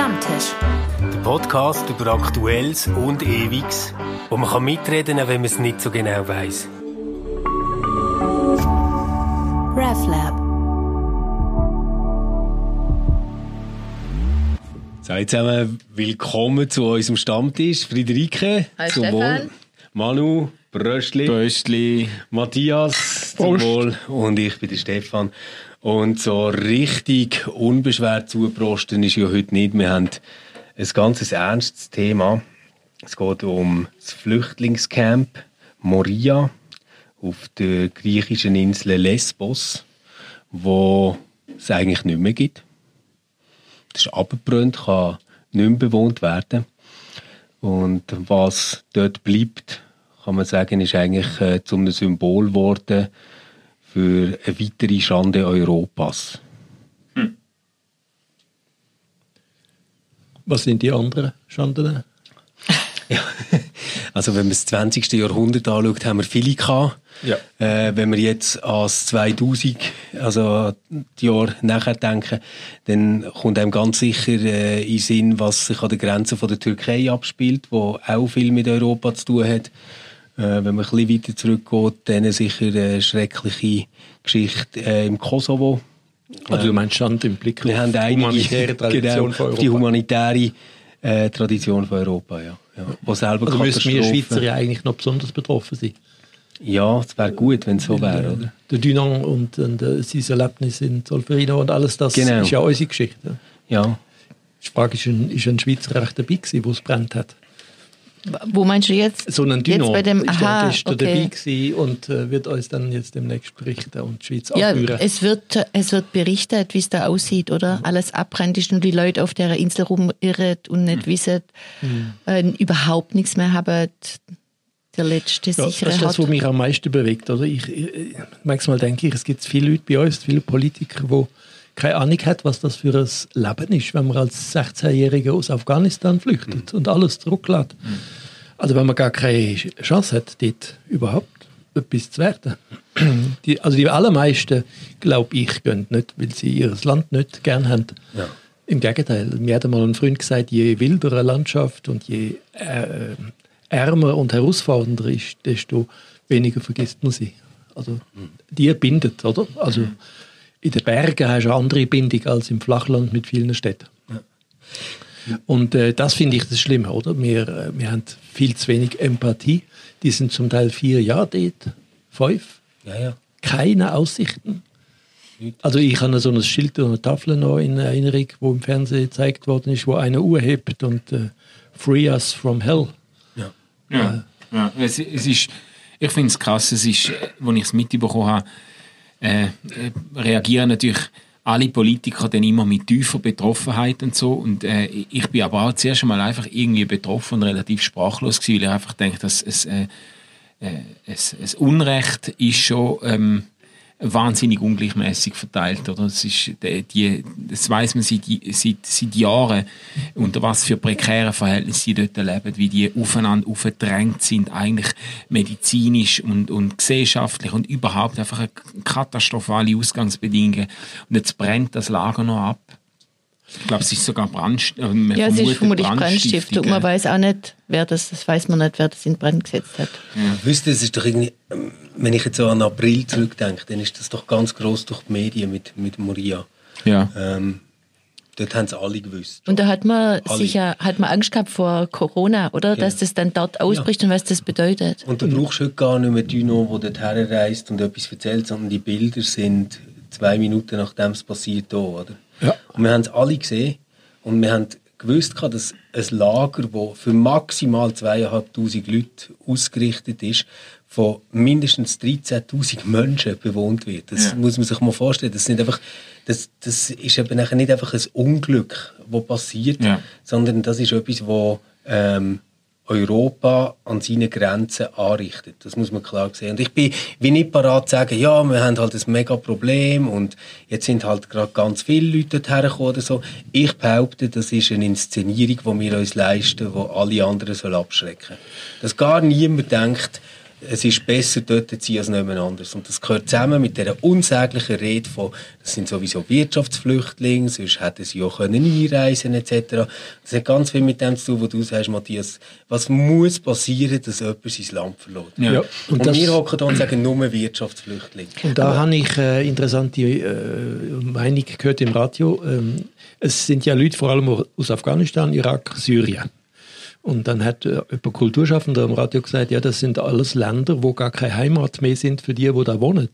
Stammtisch. Der Podcast über Aktuelles und Ewiges, wo man kann mitreden kann, wenn man es nicht so genau weiß. RefLab. Seid zusammen willkommen zu unserem Stammtisch. Friederike, Hi, zum Stefan. Wohl. Manu, Bröstli, Böstli. Matthias, zum. Wohl. Und ich bin der Stefan. Und so richtig unbeschwert zuprosten ist ja heute nicht. Wir haben ein ganz ernstes Thema. Es geht um das Flüchtlingscamp Moria auf der griechischen Insel Lesbos, wo es eigentlich nicht mehr gibt. Das ist abgebrannt, kann nicht mehr bewohnt werden. Und was dort bleibt, kann man sagen, ist eigentlich äh, zu einem Symbol geworden für eine weitere Schande Europas. Was sind die anderen Schanden? Ja. Also wenn man das 20. Jahrhundert anschaut, haben wir viele gehabt. Ja. Äh, wenn wir jetzt ans 2000, also die Jahre nachher denken, dann kommt einem ganz sicher äh, in den Sinn, was sich an der Grenze von der Türkei abspielt, wo auch viel mit Europa zu tun hat. Äh, wenn man ein bisschen weiter zurückgeht, dann sicher eine schreckliche Geschichte äh, im Kosovo. Also du meinst Schande im Blick Wir haben die einige humanitäre Tradition genau, von Europa. die humanitäre äh, Tradition von Europa, ja. ja. Wo selber also müssen wir Schweizer ja eigentlich noch besonders betroffen sein. Ja, es wäre gut, wenn es so wäre? Der Dunant und, und äh, sein Erlebnis in Solferino und alles das Genau. ist ja unsere Geschichte. Ja. Die Frage ist, ein, ist ein Schweizer recht dabei gewesen, wo es brennt hat? Wo meinst du jetzt? So ein Dunant Jetzt bei dem, ist ja aha, gestern okay. dabei und äh, wird uns dann jetzt demnächst berichten und die Schweiz Ja, abführen. es wird, es wird berichtet, wie es da aussieht, oder? Alles abbrennt ist und die Leute auf der Insel rumirren und nicht wissen, äh, überhaupt nichts mehr haben. Der letzte Ja, das sichere ist das, was mich am meisten bewegt. Oder? Ich, ich, ich- manchmal denke ich, es gibt viele Leute bei uns, viele Politiker, die keine Ahnung haben, was das für ein Leben ist, wenn man als 16-Jähriger aus Afghanistan flüchtet und alles zurücklässt. Also wenn man gar keine Chance hat, dort überhaupt etwas zu werden. Die, also die allermeisten, glaube ich, gehen nicht, weil sie ihr Land nicht gern haben. Ja. Im Gegenteil, mir hat einmal ein Freund gesagt, je wilder eine Landschaft und je äh, ärmer und herausfordernder ist, desto weniger vergisst man sie. Also die bindet, oder? Also in den Bergen hast du eine andere Bindung als im Flachland mit vielen Städten. Und äh, das finde ich das Schlimme, oder? Wir, äh, wir haben viel zu wenig Empathie. Die sind zum Teil vier Jahre dort, fünf, Ja, ja. keine Aussichten. Also ich habe so ein Schild und eine Tafel noch in Erinnerung, wo im Fernsehen gezeigt worden ist, wo einer Uhr hebt und äh, Free us from hell. Ja, ja. Es, es ist, ich finde es krass, es ist, äh, als ich es mitbekommen habe, äh, äh, reagieren natürlich alle Politiker dann immer mit tiefer Betroffenheit und so. Und äh, ich bin aber auch zuerst einmal einfach irgendwie betroffen und relativ sprachlos gewesen, weil ich einfach denke, dass es, äh, äh, es, es Unrecht ist schon ähm, wahnsinnig ungleichmäßig verteilt. Oder? Das, ist, die, die, das weiß man seit, seit, seit Jahren, unter was für prekären Verhältnissen sie dort leben, wie die aufeinander aufgedrängt sind, eigentlich medizinisch und, und gesellschaftlich und überhaupt einfach katastrophale Ausgangsbedingungen. Und jetzt brennt das Lager noch ab. Ich glaube, es ist sogar Brandst äh, man Ja, es ist vermutlich Brandstiftung. Man weiß auch nicht, wer das, das weiß man nicht, wer das in Brand gesetzt hat. Wisst ihr, es ist doch irgendwie, ähm, wenn ich jetzt so an April zurückdenke, dann ist das doch ganz groß durch die Medien mit, mit Moria. Ja. Ähm, dort haben es alle gewusst. Und da hat man Alle. sicher, hat man Angst gehabt vor Corona, oder? Dass das dann dort ausbricht und was das bedeutet. Und du brauchst heute gar nicht mehr Dino, der dort herreist und etwas erzählt, sondern die Bilder sind zwei Minuten nachdem es passiert da, oder? Ja. Und wir haben es alle gesehen und wir haben gewusst, gehabt, dass ein Lager, das für maximal zweieinhalbtausend Leute ausgerichtet ist, von mindestens 13.000 Menschen bewohnt wird. Das Ja. muss man sich mal vorstellen. Das, sind einfach, das, das ist eben nachher nicht einfach ein Unglück, das passiert, Ja. sondern das ist etwas, wo ähm, Europa an seinen Grenzen anrichtet. Das muss man klar sehen. Und ich bin wie nicht parat zu sagen, ja, wir haben halt ein mega Problem und jetzt sind halt gerade ganz viele Leute dorthin gekommen oder so. Ich behaupte, das ist eine Inszenierung, die wir uns leisten, die alle anderen soll abschrecken Dass gar niemand denkt, es ist besser dort zu sein als niemand anders. Und das gehört zusammen mit dieser unsäglichen Rede von, das sind sowieso Wirtschaftsflüchtlinge, sonst hätten sie auch können einreisen etc. Das hat ganz viel mit dem zu tun, was du sagst, Matthias. Was muss passieren, dass jemand sein Land verlässt? Ja. Ja. Und, und wir hocken da und sagen, nur Wirtschaftsflüchtlinge. Und da habe ich eine äh, interessante äh, Meinung gehört im Radio. Ähm, es sind ja Leute vor allem aus Afghanistan, Irak, Syrien. Und dann hat äh, jemand Kulturschaffender am Radio gesagt, ja, das sind alles Länder, wo gar keine Heimat mehr sind für die, die da wohnen.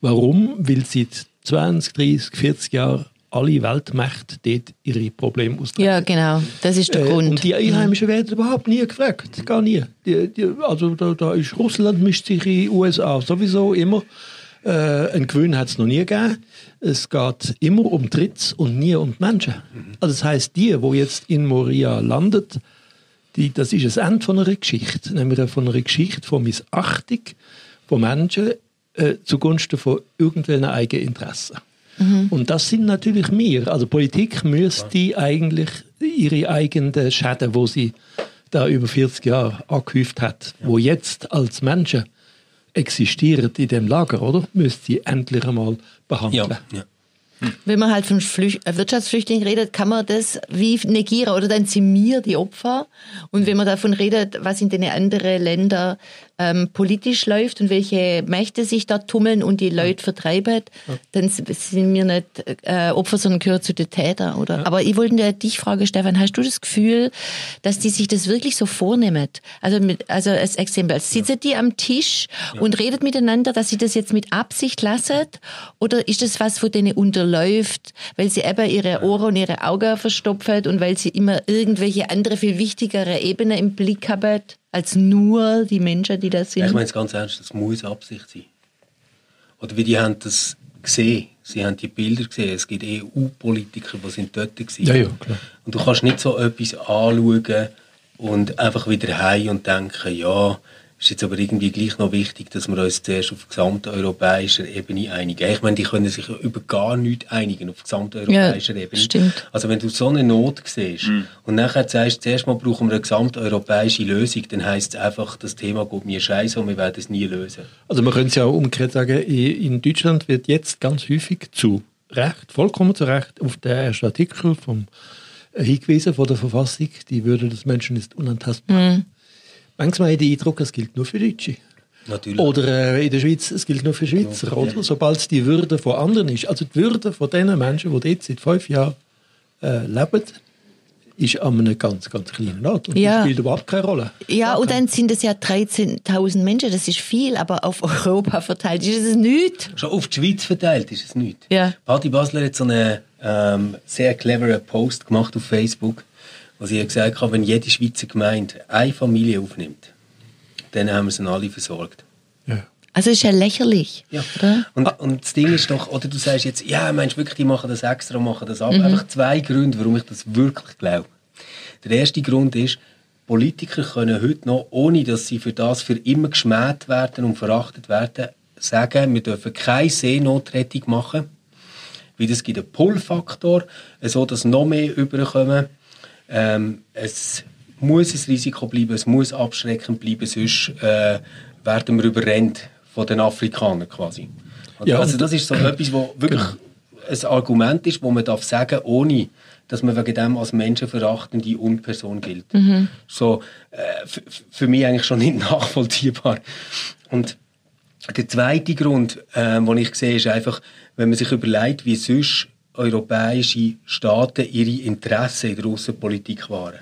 Warum? Weil seit 20, 30, 40 Jahren alle Weltmächte dort ihre Probleme austragen. Ja, genau. Das ist der äh, Grund. Und die Einheimischen werden überhaupt nie gefragt. Gar nie. Die, die, also da, da, ist Russland mischt sich in die USA sowieso immer. Äh, einen Gewinn hat es noch nie gegeben. Es geht immer um Dritts und nie um die Menschen. Also das heißt, die, wo jetzt in Moria landet, die, das ist das Ende von einer Geschichte, nämlich von einer Geschichte von Missachtung von Menschen äh, zugunsten von irgendwelchen eigenen Interessen. Mhm. Und das sind natürlich wir. Also Politik müsste eigentlich ihre eigenen Schäden, wo sie da über 40 Jahre angehäuft hat, ja. wo jetzt als Menschen existieren in dem Lager, oder? Müsste sie endlich einmal behandeln. Ja. Ja. Wenn man halt von Flücht Wirtschaftsflüchtlingen redet, kann man das wie negieren oder dann sind wir die Opfer. Und wenn man davon redet, was in den anderen Ländern ähm, politisch läuft und welche Mächte sich da tummeln und die Leute vertreiben, ja. dann sind wir nicht äh, Opfer, sondern gehören zu den Tätern. Oder? Ja. Aber ich wollte dich fragen, Stefan, hast du das Gefühl, dass die sich das wirklich so vornehmen? Also, mit, also als Exempel, sitzen die am Tisch und redet miteinander, dass sie das jetzt mit Absicht lassen? Oder ist das was, wo denen unterläuft, weil sie eben ihre Ohren und ihre Augen verstopfen und weil sie immer irgendwelche andere, viel wichtigere Ebenen im Blick haben? als nur die Menschen, die das sind? Ich meine es ganz ernst, das muss Absicht sein. Oder wie die haben das gesehen. Sie haben die Bilder gesehen. Es gibt EU-Politiker, die sind dort waren. Ja, ja, klar. Und du kannst nicht so etwas anschauen und einfach wieder heim und denken, ja, ist jetzt aber irgendwie gleich noch wichtig, dass wir uns zuerst auf gesamteuropäischer Ebene einigen. Ich meine, die können sich über gar nichts einigen auf gesamteuropäischer ja, Ebene. Stimmt. Also wenn du so eine Not siehst mhm. und nachher sagst, zuerst mal brauchen wir eine gesamteuropäische Lösung, dann heisst es einfach, das Thema geht mir scheiße und wir werden es nie lösen. Also man könnte es ja auch umgekehrt sagen, in Deutschland wird jetzt ganz häufig zu Recht, vollkommen zu Recht, auf den ersten Artikel vom hingewiesen von der Verfassung, die Würde des Menschen ist unantastbar. Mhm. Manchmal habe ich den Eindruck, es gilt nur für Deutsche. Natürlich. Oder äh, in der Schweiz, es gilt nur für Schweizer, ja. oder? Sobald es die Würde von anderen ist. Also die Würde von den Menschen, die dort seit fünf Jahren äh, leben, ist an einem ganz, ganz kleinen Ort. Und ja. das spielt überhaupt keine Rolle. Ja, und dann sind es ja 13.000 Menschen, das ist viel, aber auf Europa verteilt ist es nichts. Schon auf die Schweiz verteilt ist es nichts. Ja. Patti Basler hat so einen ähm, sehr cleveren Post gemacht auf Facebook was ich gesagt habe, wenn jede Schweizer Gemeinde eine Familie aufnimmt, dann haben wir sie alle versorgt. Ja. Also ist ja lächerlich. Ja. Und, und das Ding ist doch, oder du sagst jetzt, ja, meinst du wirklich, die machen das extra, machen das ab. Mhm. Einfach zwei Gründe, warum ich das wirklich glaube. Der erste Grund ist, Politiker können heute noch, ohne dass sie für das für immer geschmäht werden und verachtet werden, sagen, wir dürfen keine Seenotrettung machen, weil das gibt einen Pull-Faktor, so dass noch mehr überkommen ähm, es muss ein Risiko bleiben, es muss abschreckend bleiben, sonst äh, werden wir überrennt von den Afrikanern quasi. Also, ja, also das ist so etwas, wo wirklich genau. ein Argument ist, wo man darf sagen, ohne dass man wegen dem als menschenverachtende Unperson gilt. Mhm. So äh, für mich eigentlich schon nicht nachvollziehbar. Und der zweite Grund, äh, den ich sehe, ist einfach, wenn man sich überlegt, wie sonst europäische Staaten ihre Interessen in der Außenpolitik wahren.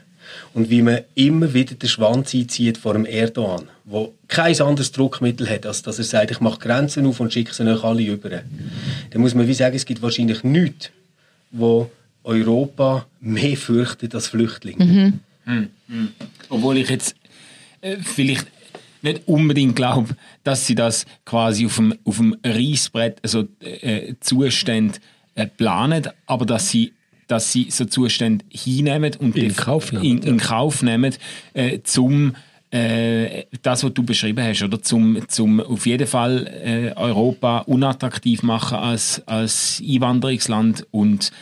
Und wie man immer wieder den Schwanz einzieht vor dem Erdogan, der kein anderes Druckmittel hat, als dass er sagt, ich mache Grenzen auf und schicke sie euch alle über. Dann muss man wie sagen, es gibt wahrscheinlich nichts, wo Europa mehr fürchtet als Flüchtlinge. Mhm. Mhm. Mhm. Obwohl ich jetzt äh, vielleicht nicht unbedingt glaube, dass sie das quasi auf dem, auf dem Reissbrett, also äh, Zustände äh, planen, aber dass sie dass sie so Zustände hinnehmen und in Kauf nehmen, in, in Kauf nehmen äh, zum äh, das, was du beschrieben hast, oder? Zum, zum auf jeden Fall äh, Europa unattraktiv machen als, als Einwanderungsland und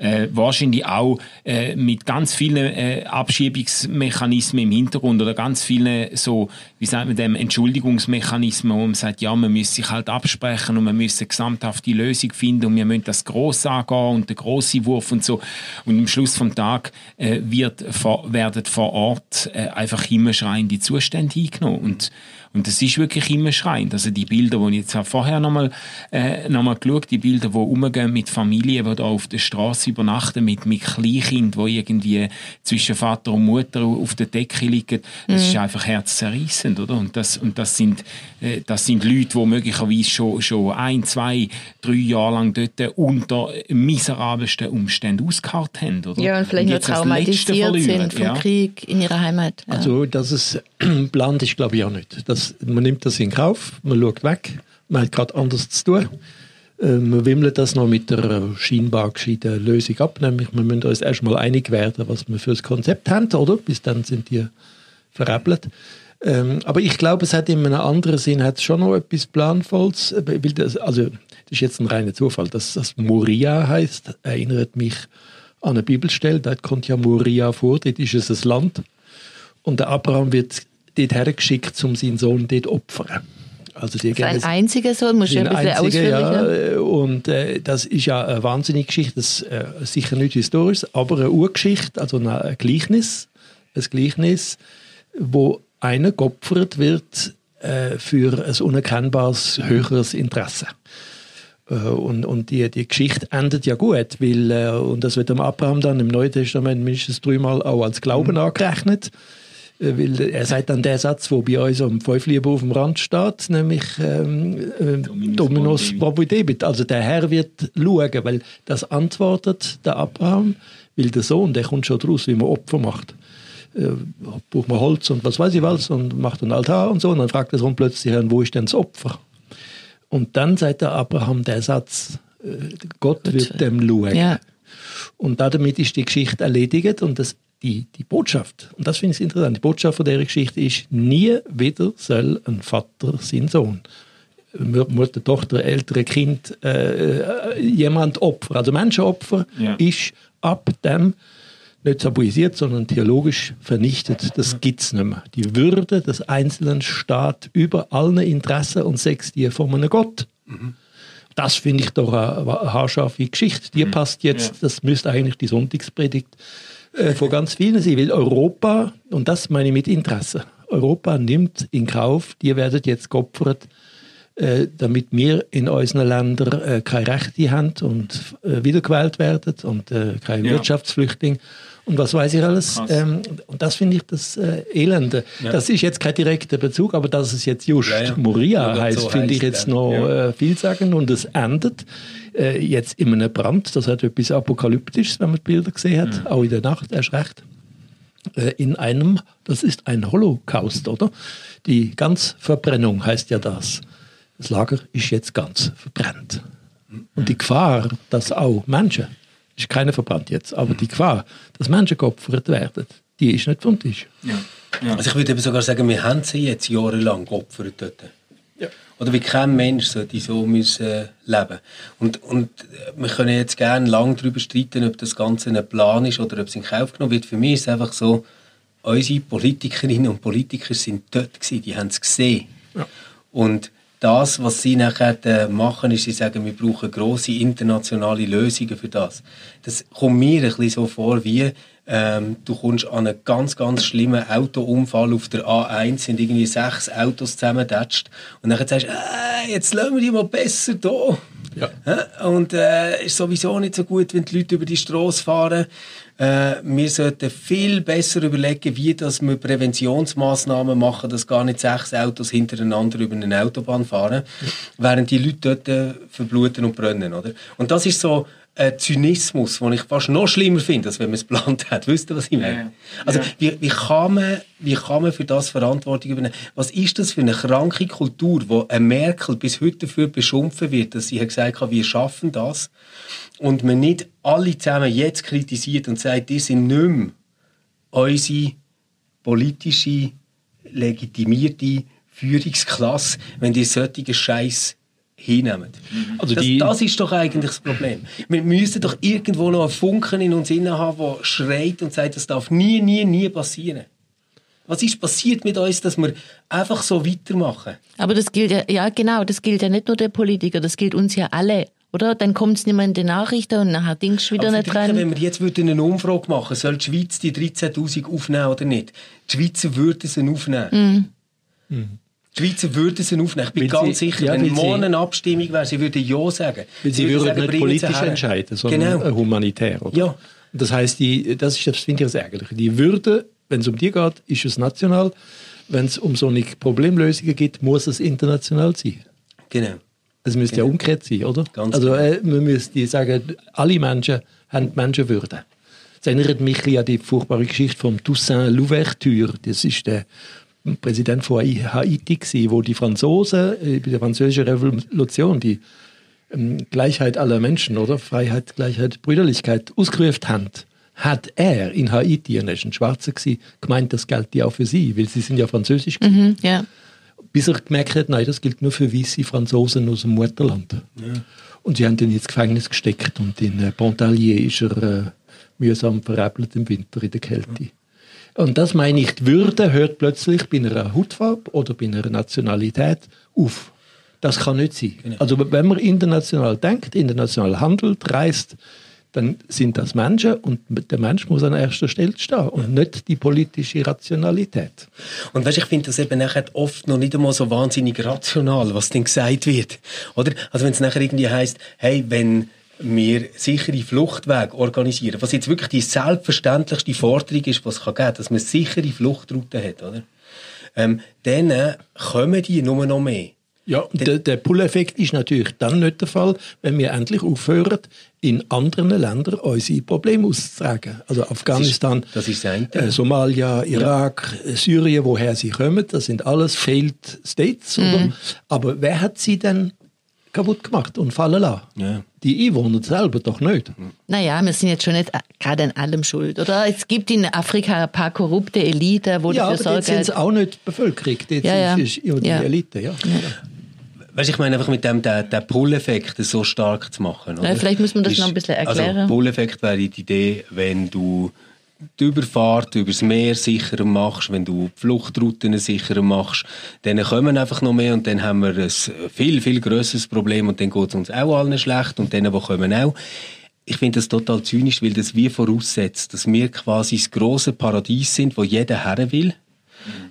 Äh, wahrscheinlich auch äh, mit ganz vielen äh, Abschiebungsmechanismen im Hintergrund oder ganz vielen so, wie sagt man dem, Entschuldigungsmechanismen, wo man sagt, ja, man müsse sich halt absprechen und man müsse eine gesamthafte Lösung finden und wir müssen das gross angehen und der grosse Wurf und so. Und am Schluss vom Tag äh, wird, vor, werden vor Ort äh, einfach immer schreiende Zustände eingenommen. Und und das ist wirklich immer schreiend. Also die Bilder, die ich jetzt habe vorher nochmal äh, noch mal geschaut, die Bilder, die umgehen mit Familien, die da auf der Straße übernachten, mit, mit Kleinkind, die irgendwie zwischen Vater und Mutter auf der Decke liegen, das mhm. ist einfach herzzerreißend, oder? Und das, und das sind, äh, das sind Leute, die möglicherweise schon, schon ein, zwei, drei Jahre lang dort unter miserabelsten Umständen ausgeharrt haben, oder? Ja, und vielleicht und noch traumatisiert sind vom ja. Krieg in ihrer Heimat. Ja. Also, dass es plant ist, glaube ich auch nicht. Das das, man nimmt das in Kauf, man schaut weg, man hat gerade anders zu tun. Äh, man wimmelt das noch mit der scheinbar gescheiten Lösung ab, nämlich wir müssen uns erstmal einig werden, was wir für das Konzept haben, oder? Bis dann sind die veräppelt. Ähm, aber ich glaube, es hat in einem anderen Sinn hat schon noch etwas Planvolles. Äh, das, also, das ist jetzt ein reiner Zufall. Dass das Moria heißt, erinnert mich an eine Bibelstelle. Dort kommt ja Moria vor, dort ist es ein Land. Und der Abraham wird dort hergeschickt, um seinen Sohn dort zu opfern. Also die sein einziger Sohn, muss ich ein bisschen ausführlicher. Ja, und äh, das ist ja eine wahnsinnige Geschichte, das äh, sicher nicht historisch, aber eine Urgeschichte, also ein Gleichnis, ein Gleichnis, wo einer geopfert wird äh, für ein unerkennbares höheres Interesse. Äh, und, und die, die Geschichte endet ja gut, weil, äh, und das wird dem Abraham dann im Neuen Testament mindestens dreimal auch als Glauben mhm. angerechnet. Äh, weil er sagt dann der Satz, der bei uns am Pfeiflieben auf dem Rand steht, nämlich ähm, äh, Dominus Probidebit. Also der Herr wird schauen, weil das antwortet der Abraham, weil der Sohn, der kommt schon draus, wie man Opfer macht. Äh, braucht man Holz und was weiß ich was und macht einen Altar und so und dann fragt der Sohn plötzlich, wo ist denn das Opfer? Und dann sagt der Abraham der Satz, äh, Gott wird dem schauen. Ja. Und damit ist die Geschichte erledigt und das die, die Botschaft, und das finde ich interessant, die Botschaft von dieser Geschichte ist, nie wieder soll ein Vater seinen Sohn, Mutter, Tochter, ältere Kind, äh, äh, jemand Opfer, also Menschenopfer, ja. ist ab dem nicht tabuisiert, sondern theologisch vernichtet. Das gibt es nicht mehr. Die Würde des Einzelnen steht über allen Interessen und Sex die von einem Gott. Mhm. Das finde ich doch eine, haarscharfe Geschichte. Die mhm. passt jetzt, ja. das müsste eigentlich die Sonntagspredigt äh, von ganz vielen sein, weil Europa, und das meine ich mit Interesse, Europa nimmt in Kauf, die werden jetzt geopfert, äh, damit wir in unseren Ländern äh, keine Rechte haben und äh, wiedergewählt werden und äh, keine ja. Wirtschaftsflüchtlinge und was weiß ich alles. Ähm, und das finde ich das äh, Elende. Ja. Das ist jetzt kein direkter Bezug, aber dass es jetzt just ja, ja. Moria heißt, so finde ich jetzt noch äh, viel sagen und es endet äh, jetzt in einem Brand. Das hat etwas Apokalyptisches, wenn man die Bilder gesehen hat, mhm. auch in der Nacht erst recht. Äh, in einem, das ist ein Holocaust, oder? Die Ganzverbrennung heißt ja das. Das Lager ist jetzt ganz verbrannt. Und die Gefahr, dass auch Menschen ist keiner verbrannt jetzt. Aber die Gefahr, dass Menschen geopfert werden, die ist nicht vom Tisch. Ja. Ja. Also ich würde eben sogar sagen, wir haben sie jetzt jahrelang geopfert dort. Ja. Oder wie kein Mensch sollte so müssen leben. Und, und wir können jetzt gerne lange darüber streiten, ob das Ganze ein Plan ist oder ob es in Kauf genommen wird. Für mich ist es einfach so, unsere Politikerinnen und Politiker sind dort gewesen, die haben es gesehen. Ja. Und das, was sie nachher äh, machen, ist, sie sagen, wir brauchen große internationale Lösungen für das. Das kommt mir ein bisschen so vor, wie ähm, du kommst an einen ganz, ganz schlimmen Autounfall auf der A1, sind irgendwie sechs Autos zusammendatscht und dann sagst du, äh, jetzt lassen wir die mal besser da. Ja. Und äh, ist sowieso nicht so gut, wenn die Leute über die Straße fahren. Äh, wir sollten viel besser überlegen, wie dass wir Präventionsmaßnahmen machen, dass gar nicht sechs Autos hintereinander über eine Autobahn fahren, während die Leute dort äh, verbluten und brennen. Oder? Und das ist so ein Zynismus, den ich fast noch schlimmer finde, als wenn man es geplant hat. Wisst ihr, was ich meine? Ja. Also, wie, wie, kann man, wie kann man für das Verantwortung übernehmen? Was ist das für eine kranke Kultur, wo ein Merkel bis heute dafür beschimpfen wird, dass sie gesagt hat, wir schaffen das? und man nicht alle zusammen jetzt kritisiert und sagt, die sind nicht mehr unsere politische, legitimierte Führungsklasse, wenn die solche Scheiß hinnehmen. Also das, die- das ist doch eigentlich das Problem. Wir müssen doch irgendwo noch einen Funken in uns inne haben, der schreit und sagt, das darf nie, nie, nie passieren. Was ist passiert mit uns, dass wir einfach so weitermachen? Aber das gilt ja, ja genau, das gilt ja nicht nur der Politiker, das gilt uns ja alle. Oder? Dann kommt es nicht mehr in die Nachrichten und nachher denkst du wieder nicht dran. wenn wir jetzt würden eine Umfrage machen soll die Schweiz die 13'000 aufnehmen oder nicht? Die Schweizer würden sie aufnehmen. Die Schweizer würden sie aufnehmen. Ich bin Weil ganz sie- sicher, ja, wenn morgen eine Abstimmung wäre, sie würden Ja sagen. Weil sie würden sagen, nicht politisch entscheiden, sondern Genau. äh, humanitär. Oder? Ja. Das heißt, die, das ist das finde ich das Ärgerliche. Die Würde, wenn es um die geht, ist es national. Wenn es um so eine Problemlösungen geht, muss es international sein. Genau. Es müsste ja umgekehrt sein, oder? Ganz also genau. äh, man müsste sagen, alle Menschen haben Menschenwürde. Das erinnert mich an die furchtbare Geschichte von Toussaint Louverture. Das ist der Präsident von Haiti, gewesen, wo die Franzosen äh, bei der französischen Revolution die ähm, Gleichheit aller Menschen, oder Freiheit, Gleichheit, Brüderlichkeit ausgerufen haben. Hat er in Haiti, er ist ein Schwarzer gewesen, gemeint, das gilt ja auch für sie, weil sie sind ja französisch gewesen Mhm, ja. bis er gemerkt hat, nein, das gilt nur für weiße Franzosen aus dem Mutterland. Und sie haben ihn ins Gefängnis gesteckt und in äh, Pontarlier ist er äh, mühsam veräppelt im Winter in der Kälte. Und das meine ich, die Würde hört plötzlich bei einer Hautfarbe oder bei einer Nationalität auf. Das kann nicht sein. Also wenn man international denkt, international handelt, reist, dann sind das Menschen und der Mensch muss an erster Stelle stehen und nicht die politische Rationalität. Und weißt, ich finde das eben nachher oft noch nicht einmal so wahnsinnig rational, was denn gesagt wird. Oder? Also wenn es nachher irgendwie heißt, hey, wenn wir sichere Fluchtwege organisieren, was jetzt wirklich die selbstverständlichste Forderung ist, was es geben kann, dass man sichere Fluchtrouten hat, oder? Ähm, dann äh, kommen die nur noch mehr. Ja, der, der Pull-Effekt ist natürlich dann nicht der Fall, wenn wir endlich aufhören, in anderen Ländern unsere Probleme auszutragen. Also Afghanistan, das ist das eine. äh, Somalia, Irak, äh, Syrien, woher sie kommen, das sind alles Failed States. Oder? Aber wer hat sie denn kaputt gemacht und fallen lassen? Ja. Die Einwohner selber doch nicht. Naja, wir sind jetzt schon nicht gerade an allem schuld, oder? Es gibt in Afrika ein paar korrupte Elite, wo Ja, aber dafür dort sind es sorgen. auch nicht die Bevölkerung, dort Ja, ja. ist ja die Ja. Elite. Ja. Weißt, ich meine einfach mit dem den, den Pull-Effekt so stark zu machen. Oder? Ja, vielleicht muss man das Ist- noch ein bisschen erklären. Also, Pull-Effekt wäre die Idee, wenn du die Überfahrt übers Meer sicherer machst, wenn du die Fluchtrouten sicherer machst, dann kommen einfach noch mehr und dann haben wir ein viel, viel grösseres Problem und dann geht es uns auch allen schlecht und denen, die kommen auch. Ich finde das total zynisch, weil das wie voraussetzt, dass wir quasi das grosse Paradies sind, wo jeder her will.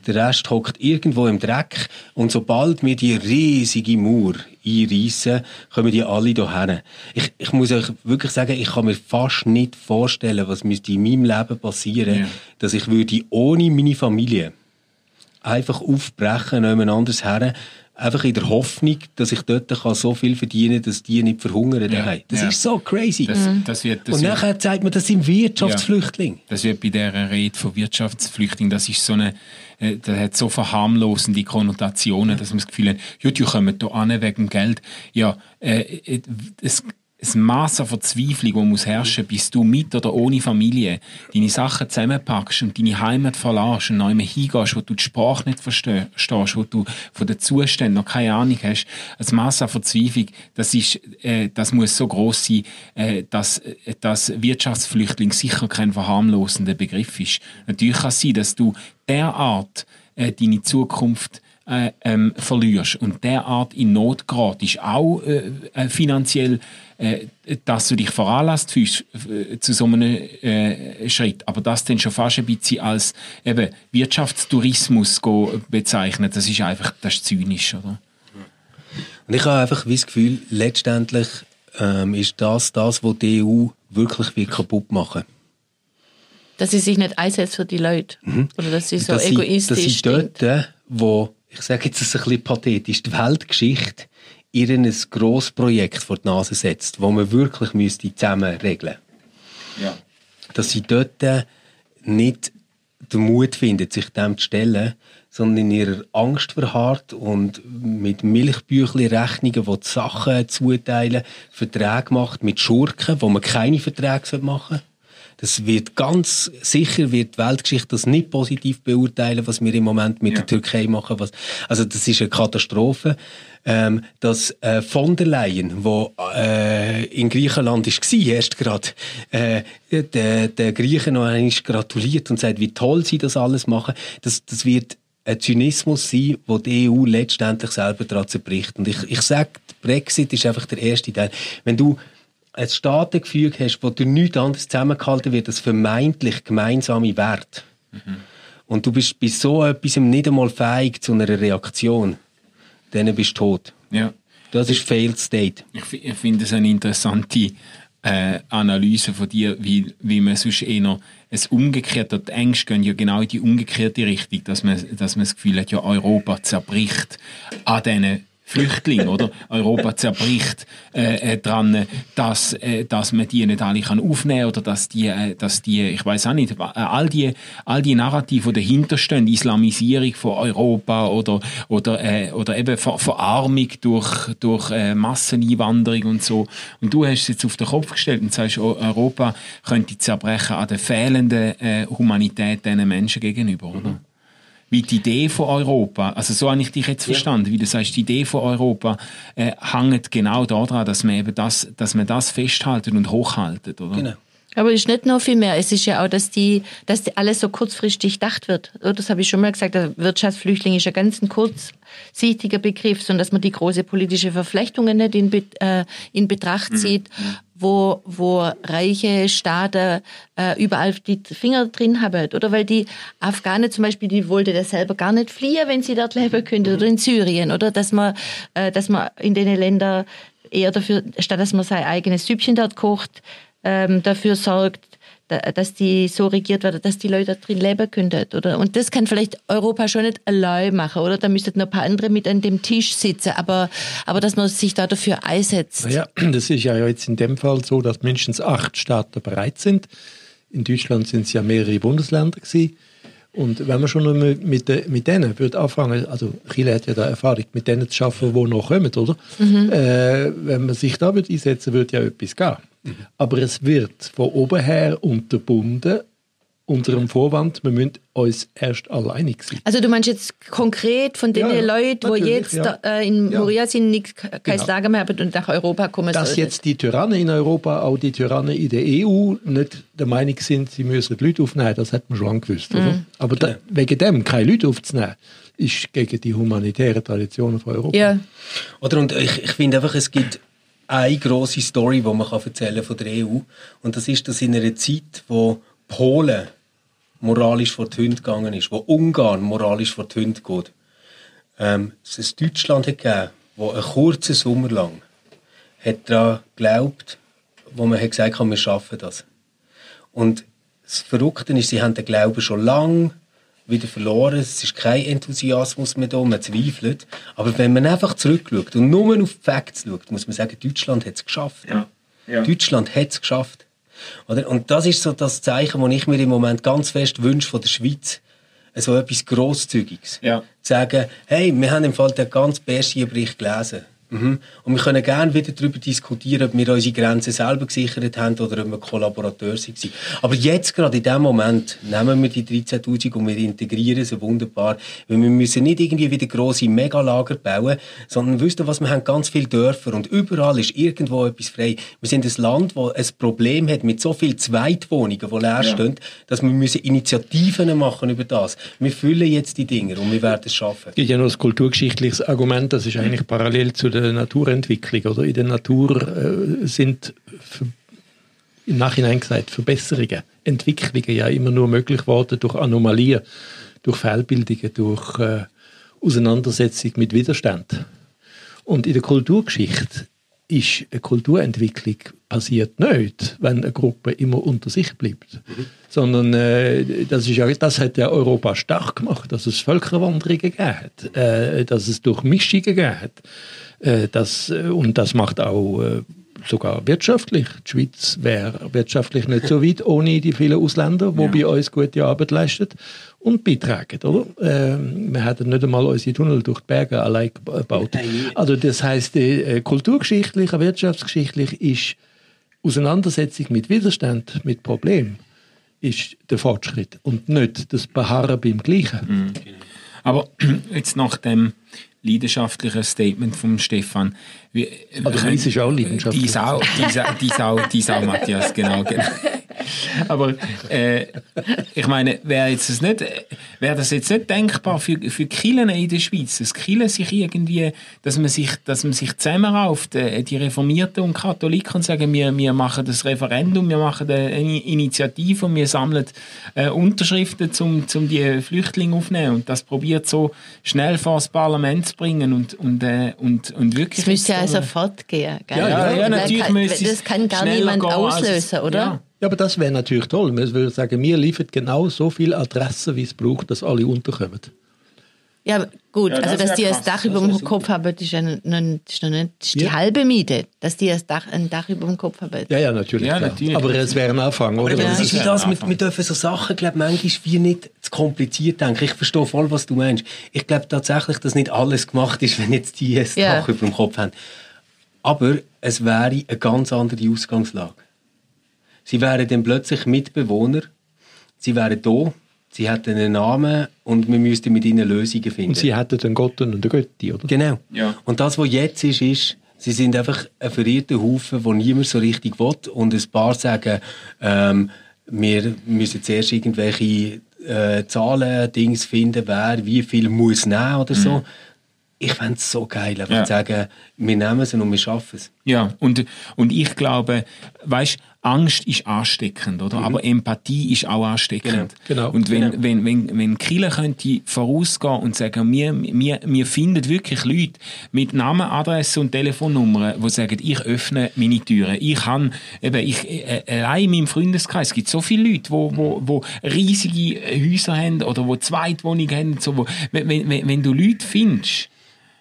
Der Rest hockt irgendwo im Dreck und sobald wir die riesige Mauer einreissen, kommen die alle hierher. Ich, ich muss euch wirklich sagen, ich kann mir fast nicht vorstellen, was müsste in meinem Leben passieren, Ja. dass ich würde ohne meine Familie einfach aufbrechen, jemand anders her, einfach in der Hoffnung, dass ich dort kann so viel verdienen kann, dass die nicht verhungern Ja, daheim. Das ja. ist so crazy. Das, das wird, das und wird, nachher sagt man, das sind Wirtschaftsflüchtlinge. Das wird bei dieser Rede von Wirtschaftsflüchtlingen, das ist so eine, äh, das hat so verharmlosende Konnotationen, dass man das Gefühl hat, ja, die kommen hier an wegen Geld. Ja, äh, äh, es, das Maß an Verzweiflung, das muss herrschen, bis du mit oder ohne Familie deine Sachen zusammenpackst und deine Heimat verlässt und neu hingehst, wo du die Sprache nicht verstehst, wo du von den Zuständen noch keine Ahnung hast. Das Maß an Verzweiflung, das ist, äh, das muss so groß sein, äh, dass, äh, dass Wirtschaftsflüchtling sicher kein verharmlosender Begriff ist. Natürlich kann es sein, dass du derart äh, deine Zukunft äh, ähm, verlierst und derart in Not geratest, auch äh, äh, finanziell, äh, dass du dich veranlasst fühlst äh, zu so einem äh, Schritt. Aber das dann schon fast ein bisschen als eben, Wirtschaftstourismus go bezeichnen, das ist einfach das ist zynisch. Oder? Und ich habe einfach wie das Gefühl, letztendlich ähm, ist das das, was die EU wirklich wird kaputt machen Dass sie sich nicht einsetzt für die Leute. Oder dass sie so dass egoistisch sie, dass sie dort, wo, ich sage jetzt das ein bisschen pathetisch, die Weltgeschichte ihr ein Grossprojekt vor die Nase setzt, wo man wirklich müsste zusammen regeln Ja. dass sie dort äh, nicht den Mut findet, sich dem zu stellen, sondern in ihrer Angst verharrt und mit Milchbüchli-Rechnungen, die die Sachen zuteilen, Verträge macht mit Schurken, wo man keine Verträge machen sollte. Das wird ganz sicher wird die Weltgeschichte das nicht positiv beurteilen, was wir im Moment mit ja. der Türkei machen. Was, also das ist eine Katastrophe. Ähm, dass äh, von der Leyen, wo äh, in Griechenland ist war, erst gerade, äh, der, der Griechen noch einmal gratuliert und sagt, wie toll sie das alles machen. Das, das wird ein Zynismus sein, wo die EU letztendlich selber daran zerbricht. Und ich, ich sage, Brexit ist einfach der erste Teil. Wenn du ein Staatengefüge hast, wo durch nichts anderes zusammengehalten wird als vermeintlich gemeinsame Werte, mhm. und du bist bei so etwas nicht einmal fähig zu einer Reaktion, dann bist du tot. Ja. Das ist Failed State. Ich, ich finde es eine interessante äh, Analyse von dir, wie, wie man sonst eher es umgekehrt, die Ängste gehen ja genau in die umgekehrte Richtung, dass man, dass man das Gefühl hat, ja, Europa zerbricht an diesen Flüchtlinge, oder? Europa zerbricht äh, äh, dran, dass, äh, dass man die nicht alle kann aufnehmen oder dass die, äh, dass die, ich weiß auch nicht, all die, all die Narrative, die dahinter stehen, Islamisierung von Europa oder, oder, äh, oder eben Ver Verarmung durch, durch äh, Masseneinwanderung und so. Und du hast es jetzt auf den Kopf gestellt und sagst, Europa könnte zerbrechen an der fehlenden äh, Humanität diesen Menschen gegenüber, oder? Mhm wie die Idee von Europa, also so habe ich dich jetzt verstanden, wie du sagst, die Idee von Europa äh, hängt genau daran, dass man eben das, dass man das festhaltet und hochhaltet, oder? Genau. Aber es ist nicht noch viel mehr. Es ist ja auch, dass die, dass die alles so kurzfristig gedacht wird. Das habe ich schon mal gesagt. Der Wirtschaftsflüchtling ist ja ganz ein kurzsichtiger Begriff, sondern dass man die große politische Verflechtungen nicht in, äh, in Betracht mhm. zieht, mhm. wo, wo reiche Staaten äh, überall die Finger drin haben. Oder weil die Afghanen zum Beispiel, die wollte das selber gar nicht fliehen, wenn sie dort leben könnte, oder in Syrien. Oder dass man, äh, dass man in den Ländern eher dafür, statt dass man sein eigenes Süppchen dort kocht, ähm, dafür sorgt, dass die so regiert wird, dass die Leute drin leben können. Oder? Und das kann vielleicht Europa schon nicht allein machen, oder? Da müssten noch ein paar andere mit an dem Tisch sitzen, aber, aber dass man sich da dafür einsetzt. Naja, das ist ja jetzt in dem Fall so, dass mindestens acht Staaten bereit sind. In Deutschland sind es ja mehrere Bundesländer gewesen. Und wenn man schon mit, mit, mit denen würde anfangen, also Chile hat ja da Erfahrung, mit denen zu arbeiten, die noch kommen, oder? Mhm. Äh, wenn man sich da würde einsetzen würde, ja etwas gehen. Mhm. Aber es wird von oben her unterbunden unter dem Vorwand, wir müssen uns erst alleinig sein. Also du meinst jetzt konkret von den ja, Leuten, die jetzt ja. da, äh, in Moria sind, nicht kein genau. Lager mehr haben und nach Europa kommen Dass sollten. jetzt die Tyrannen in Europa, auch die Tyrannen in der EU nicht der Meinung sind, sie müssen Leute aufnehmen, das hat man schon lange gewusst. Mhm. Aber da, wegen dem keine Leute aufzunehmen, ist gegen die humanitären Traditionen von Europa. Ja. Oder und ich, ich finde einfach, es gibt eine große Story, die man kann erzählen von der EU. Und das ist, dass in einer Zeit, wo Polen moralisch vor die Hunde gegangen ist, wo Ungarn moralisch vor die Hunde geht, ähm, es ein Deutschland hat gegeben, wo einen kurzen Sommer lang hat daran geglaubt, wo man hat gesagt hat, wir schaffen das. Und das Verrückte ist, sie haben den Glauben schon lange wieder verloren. Es ist kein Enthusiasmus mehr da, man zweifelt. Aber wenn man einfach zurückschaut und nur auf die Facts schaut, muss man sagen, Deutschland hat es geschafft. Ja. Ja. Deutschland hat es geschafft. Oder? Und das ist so das Zeichen, das ich mir im Moment ganz fest wünsche von der Schweiz. So etwas Grosszügiges. Ja. Zu sagen, hey, wir haben im Fall den ganzen Bergier-Bericht gelesen. Mhm. Und wir können gerne wieder darüber diskutieren, ob wir unsere Grenzen selber gesichert haben oder ob wir Kollaborateur sind. Aber jetzt, gerade in dem Moment, nehmen wir die 13.000 und wir integrieren sie wunderbar. Weil wir müssen nicht irgendwie wieder grosse Megalager bauen, sondern wissen, was wir haben ganz viele Dörfer und überall ist irgendwo etwas frei. Wir sind ein Land, das ein Problem hat mit so vielen Zweitwohnungen, die leer stehen, ja. dass wir müssen Initiativen machen über das. Wir füllen jetzt die Dinge und wir werden es schaffen. Es gibt ja noch ein kulturgeschichtliches Argument, das ist eigentlich parallel zu der der Naturentwicklung oder in der Natur äh, sind im Nachhinein gesagt Verbesserungen, Entwicklungen ja immer nur möglich geworden durch Anomalien, durch Fehlbildungen, durch äh, Auseinandersetzung mit Widerstand. Und in der Kulturgeschichte ist eine Kulturentwicklung passiert nicht, wenn eine Gruppe immer unter sich bleibt, mhm. sondern äh, das, ist ja, das hat ja Europa stark gemacht, dass es Völkerwanderungen gegeben hat, äh, dass es Durchmischungen gegeben hat, äh, das, äh, und das macht auch äh, sogar wirtschaftlich. Die Schweiz wäre wirtschaftlich nicht so weit ohne die vielen Ausländer, die ja. bei uns gute Arbeit leisten und beitragen. Oder? Ähm, wir hätten nicht einmal unsere Tunnel durch die Berge allein gebaut. Also das heißt, äh, kulturgeschichtlich, wirtschaftsgeschichtlich ist Auseinandersetzung mit Widerstand, mit Problemen ist der Fortschritt und nicht das Beharren beim Gleichen. Mhm. Aber jetzt nach dem leidenschaftlichen Statement von Stefan. Wie, also meins ist auch leidenschaftlich. Dies auch, dies auch, dies auch, dies auch Matthias, genau. genau. Aber äh, ich meine, wäre jetzt nicht, wäre das jetzt nicht denkbar für, für Kirchen in der Schweiz, dass Kirchen sich irgendwie, dass man sich, dass man sich zusammenrauft, äh, die Reformierten und Katholiken und sagen, wir, wir machen das Referendum, wir machen eine Initiative und wir sammeln äh, Unterschriften, um zum die Flüchtlinge aufzunehmen und das probiert so schnell vor das Parlament zu bringen und, und, äh, und, und wirklich... Ja sofort gehen. Gell? Ja, ja, ja, natürlich kann, Das kann gar niemand auslösen, oder? Ja. Ja, aber das wäre natürlich toll. Man würde sagen, wir liefern genau so viele Adressen, wie es braucht, dass alle unterkommen. Ja, gut, ja, das also dass die ein Dach über dem Kopf haben, ist ja noch, ist noch nicht die ja. halbe Miete, dass die ein Dach, ein Dach über dem Kopf haben. Ja, ja, natürlich. Ja, natürlich. Aber es wäre ein Anfang, oder? Aber das ist wie das, wir, wir dürfen so Sachen, glaube manchmal wie nicht zu kompliziert denken. Ich verstehe voll, was du meinst. Ich glaube tatsächlich, dass nicht alles gemacht ist, wenn jetzt die ein Dach über dem Kopf haben. Aber es wäre eine ganz andere Ausgangslage. Sie wären dann plötzlich Mitbewohner, sie wären da, sie hätten einen Namen und wir müssten mit ihnen Lösungen finden. Und sie hätten einen Gott und eine Götti, oder? Genau. Ja. Und das, was jetzt ist, ist, sie sind einfach ein verirrter Haufen, wo niemand so richtig will und ein paar sagen, ähm, wir müssen zuerst irgendwelche äh, Zahlen, Dings finden, wer wie viel muss nehmen oder so. Mhm ich fände es so geil, einfach ja. zu sagen, wir nehmen es und wir schaffen es. Ja, und, und ich glaube, weißt Angst ist ansteckend, oder? Mhm. Aber Empathie ist auch ansteckend. Genau. genau. Und wenn, genau. wenn, wenn, wenn Kille könnte vorausgehen und sagen, wir, wir, wir finden wirklich Leute mit Namen, Adresse und Telefonnummern, die sagen, ich öffne meine Türen. Ich kann, eben, ich, äh, allein in meinem Freundeskreis, es gibt so viele Leute, wo, wo, wo riesige Häuser haben oder wo Zweitwohnungen haben, so, wo, wenn, wenn, wenn du Leute findest,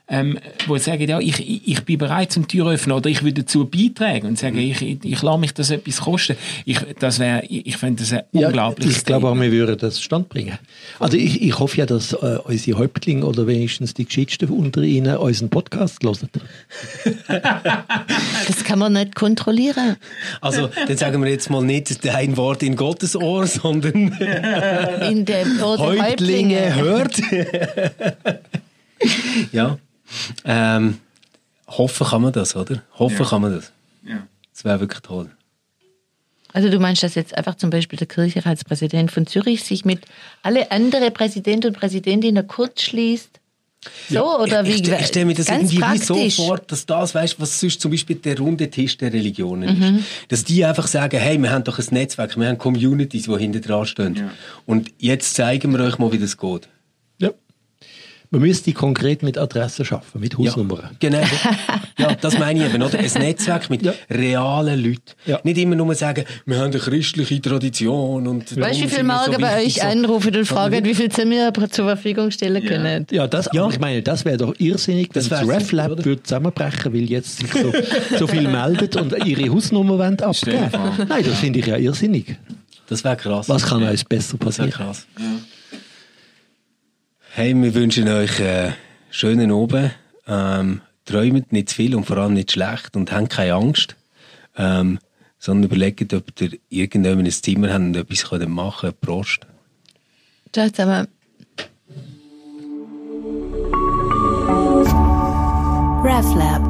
ähm, wo sagen, ja, ich, ich bin bereit zum Tür öffnen oder ich würde dazu beitragen und sagen, ich, ich, ich lasse mich das etwas kosten. Ich, das wäre, ich fände das ein ja, unglaublich. Ich glaube auch, wir würden das Stand bringen. Also ich, ich hoffe ja, dass äh, unsere Häuptlinge oder wenigstens die Geschichten unter ihnen unseren Podcast hören. das kann man nicht kontrollieren. Also, dann sagen wir jetzt mal nicht dein Wort in Gottes Ohr, sondern in dem Ohr Häuptlinge, Häuptlinge hört. ja. Ähm, hoffen kann man das, oder? Hoffen ja. kann man das. Ja. Das wäre wirklich toll. Also du meinst, dass jetzt einfach zum Beispiel der Kirchenratspräsident von Zürich sich mit alle anderen Präsidenten und Präsidentinnen kurz schließt? So ja. oder wie? Ich, ich stelle mir das irgendwie praktisch. so vor, dass das, weißt, was sonst zum Beispiel der runde Tisch der Religionen mhm. ist, dass die einfach sagen, hey, wir haben doch ein Netzwerk, wir haben Communities, die hinter dran stehen. Ja. Und jetzt zeigen wir euch mal, wie das geht. Man müsste konkret mit Adressen schaffen, mit Hausnummern. Ja, genau. Ja, das meine ich eben, oder? Ein Netzwerk mit ja. realen Leuten. Ja. Nicht immer nur sagen, wir haben eine christliche Tradition und... Weißt du, wie viele Morgen so bei euch so. anrufen und fragen, wie viel Zimmer ihr zur Verfügung stellen können? Ja, das, ja. ich meine, das wäre doch irrsinnig, wenn das, das RefLab würde zusammenbrechen, weil jetzt sich so, so viel meldet und ihre Hausnummer wollen abgeben. Nein, das finde ich ja irrsinnig. Das wäre krass. Was kann uns besser passieren? Das wäre krass. Hey, wir wünschen euch einen schönen Abend. Ähm, träumt nicht zu viel und vor allem nicht schlecht und habt keine Angst. Ähm, sondern überlegt, ob ihr irgendjemand ein Zimmer habt und etwas machen könnt. Prost. Ciao zusammen. RefLab